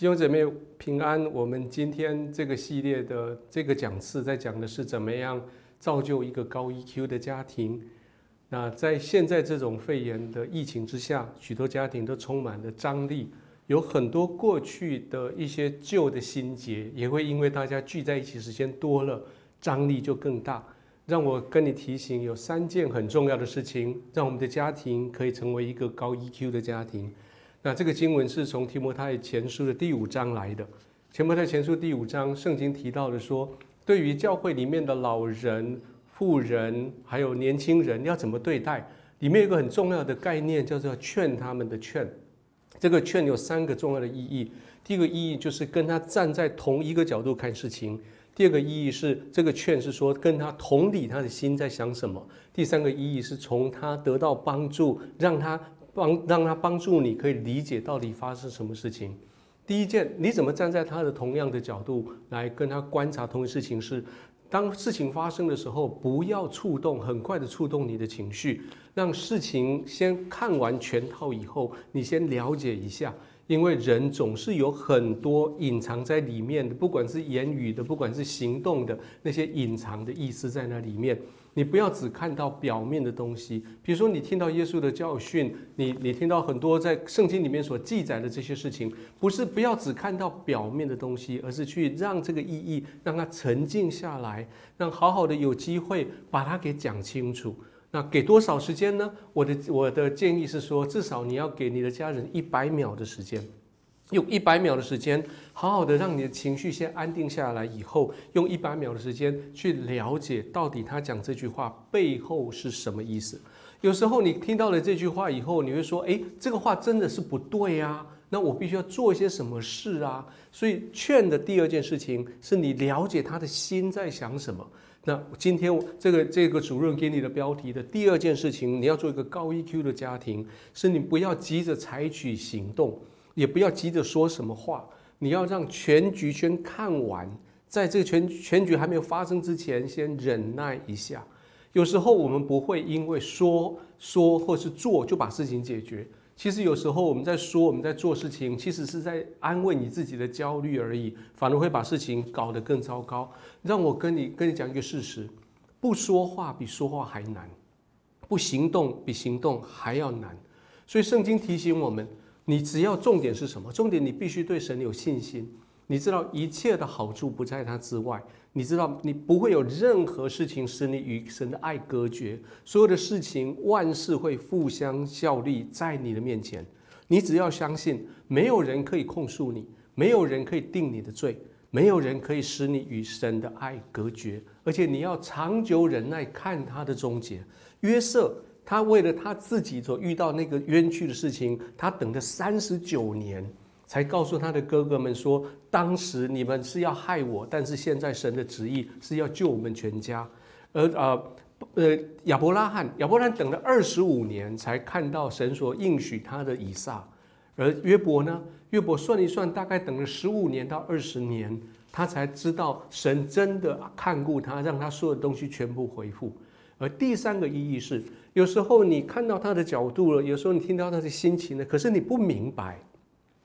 弟兄姐妹平安。我们今天这个系列的这个讲次，在讲的是怎么样造就一个高 EQ 的家庭。那在现在这种肺炎的疫情之下，许多家庭都充满了张力，有很多过去的一些旧的心结，也会因为大家聚在一起时间多了，张力就更大。让我跟你提醒，有三件很重要的事情，让我们的家庭可以成为一个高 EQ 的家庭。那这个经文是从提摩太前书的第五章来的。提摩太前书第五章，圣经提到的说，对于教会里面的老人、妇人，还有年轻人，要怎么对待？里面有个很重要的概念，叫做劝他们的劝。这个劝有三个重要的意义。第一个意义就是跟他站在同一个角度看事情。第二个意义是这个劝是说跟他同理他的心在想什么。第三个意义是从他得到帮助，让他。帮让他帮助你，可以理解到底发生什么事情。第一件，你怎么站在他的同样的角度来跟他观察同一事情？是当事情发生的时候，不要触动，很快的触动你的情绪，让事情先看完全套以后，你先了解一下，因为人总是有很多隐藏在里面的，不管是言语的，不管是行动的，那些隐藏的意思在那里面。你不要只看到表面的东西，比如说你听到耶稣的教训，你你听到很多在圣经里面所记载的这些事情，不是不要只看到表面的东西，而是去让这个意义让它沉静下来，让好好的有机会把它给讲清楚。那给多少时间呢？我的我的建议是说，至少你要给你的家人一百秒的时间。用一百秒的时间，好好的让你的情绪先安定下来，以后用一百秒的时间去了解到底他讲这句话背后是什么意思。有时候你听到了这句话以后，你会说：“诶，这个话真的是不对啊！那我必须要做一些什么事啊？”所以劝的第二件事情是你了解他的心在想什么。那今天这个这个主任给你的标题的第二件事情，你要做一个高 EQ 的家庭，是你不要急着采取行动。也不要急着说什么话，你要让全局先看完，在这个全全局还没有发生之前，先忍耐一下。有时候我们不会因为说说或是做就把事情解决。其实有时候我们在说我们在做事情，其实是在安慰你自己的焦虑而已，反而会把事情搞得更糟糕。让我跟你跟你讲一个事实：不说话比说话还难，不行动比行动还要难。所以圣经提醒我们。你只要重点是什么？重点你必须对神有信心。你知道一切的好处不在他之外。你知道你不会有任何事情使你与神的爱隔绝。所有的事情，万事会互相效力在你的面前。你只要相信，没有人可以控诉你，没有人可以定你的罪，没有人可以使你与神的爱隔绝。而且你要长久忍耐，看他的终结。约瑟。他为了他自己所遇到那个冤屈的事情，他等了三十九年，才告诉他的哥哥们说：“当时你们是要害我，但是现在神的旨意是要救我们全家。”而啊，呃，亚伯拉罕，亚伯拉罕等了二十五年才看到神所应许他的以撒。而约伯呢？约伯算一算，大概等了十五年到二十年，他才知道神真的看顾他，让他所有东西全部恢复。而第三个意义是，有时候你看到他的角度了，有时候你听到他的心情了，可是你不明白，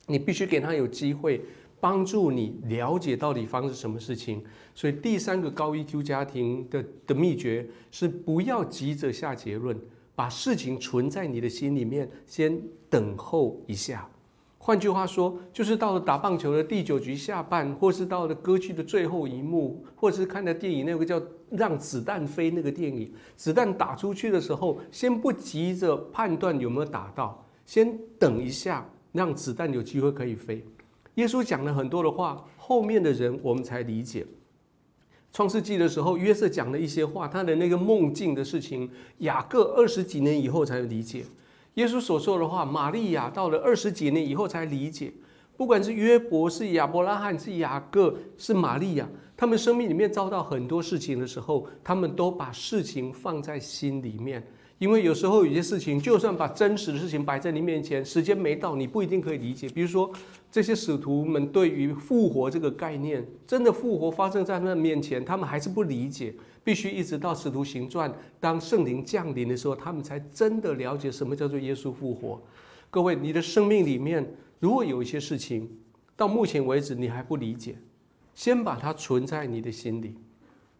你必须给他有机会帮助你了解到底发生什么事情。所以第三个高 EQ 家庭的的秘诀是不要急着下结论，把事情存在你的心里面，先等候一下。换句话说，就是到了打棒球的第九局下半，或是到了歌剧的最后一幕，或者是看的电影那个叫《让子弹飞》那个电影，子弹打出去的时候，先不急着判断有没有打到，先等一下，让子弹有机会可以飞。耶稣讲了很多的话，后面的人我们才理解。创世纪的时候，约瑟讲了一些话，他的那个梦境的事情，雅各二十几年以后才理解。耶稣所说的话，玛利亚到了二十几年以后才理解。不管是约伯、是亚伯拉罕、是雅各、是玛利亚，他们生命里面遭到很多事情的时候，他们都把事情放在心里面。因为有时候有些事情，就算把真实的事情摆在你面前，时间没到，你不一定可以理解。比如说，这些使徒们对于复活这个概念，真的复活发生在他们面前，他们还是不理解。必须一直到使徒行传，当圣灵降临的时候，他们才真的了解什么叫做耶稣复活。各位，你的生命里面如果有一些事情，到目前为止你还不理解，先把它存在你的心里，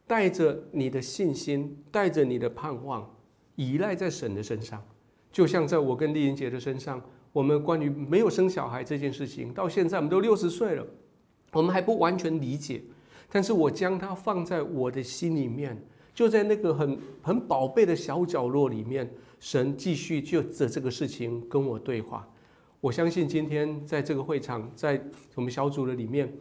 带着你的信心，带着你的盼望，依赖在神的身上。就像在我跟丽英姐的身上，我们关于没有生小孩这件事情，到现在我们都六十岁了，我们还不完全理解。但是我将它放在我的心里面，就在那个很很宝贝的小角落里面，神继续就着这个事情跟我对话。我相信今天在这个会场，在我们小组的里面，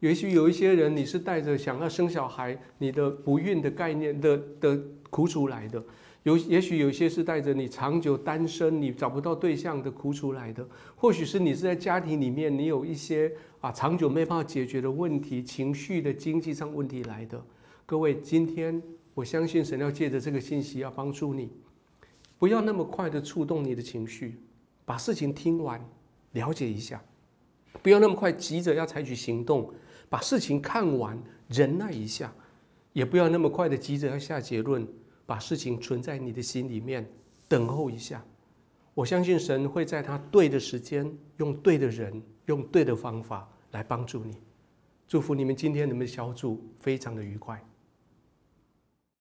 也许有一些人，你是带着想要生小孩、你的不孕的概念的的苦楚来的；有也许有些是带着你长久单身、你找不到对象的苦楚来的；或许是你是在家庭里面，你有一些啊长久没办法解决的问题、情绪的经济上问题来的。各位，今天我相信神要借着这个信息要帮助你，不要那么快的触动你的情绪。把事情听完，了解一下，不要那么快急着要采取行动。把事情看完，忍耐一下，也不要那么快的急着要下结论。把事情存在你的心里面，等候一下。我相信神会在他对的时间，用对的人，用对的方法来帮助你。祝福你们今天你们小组非常的愉快。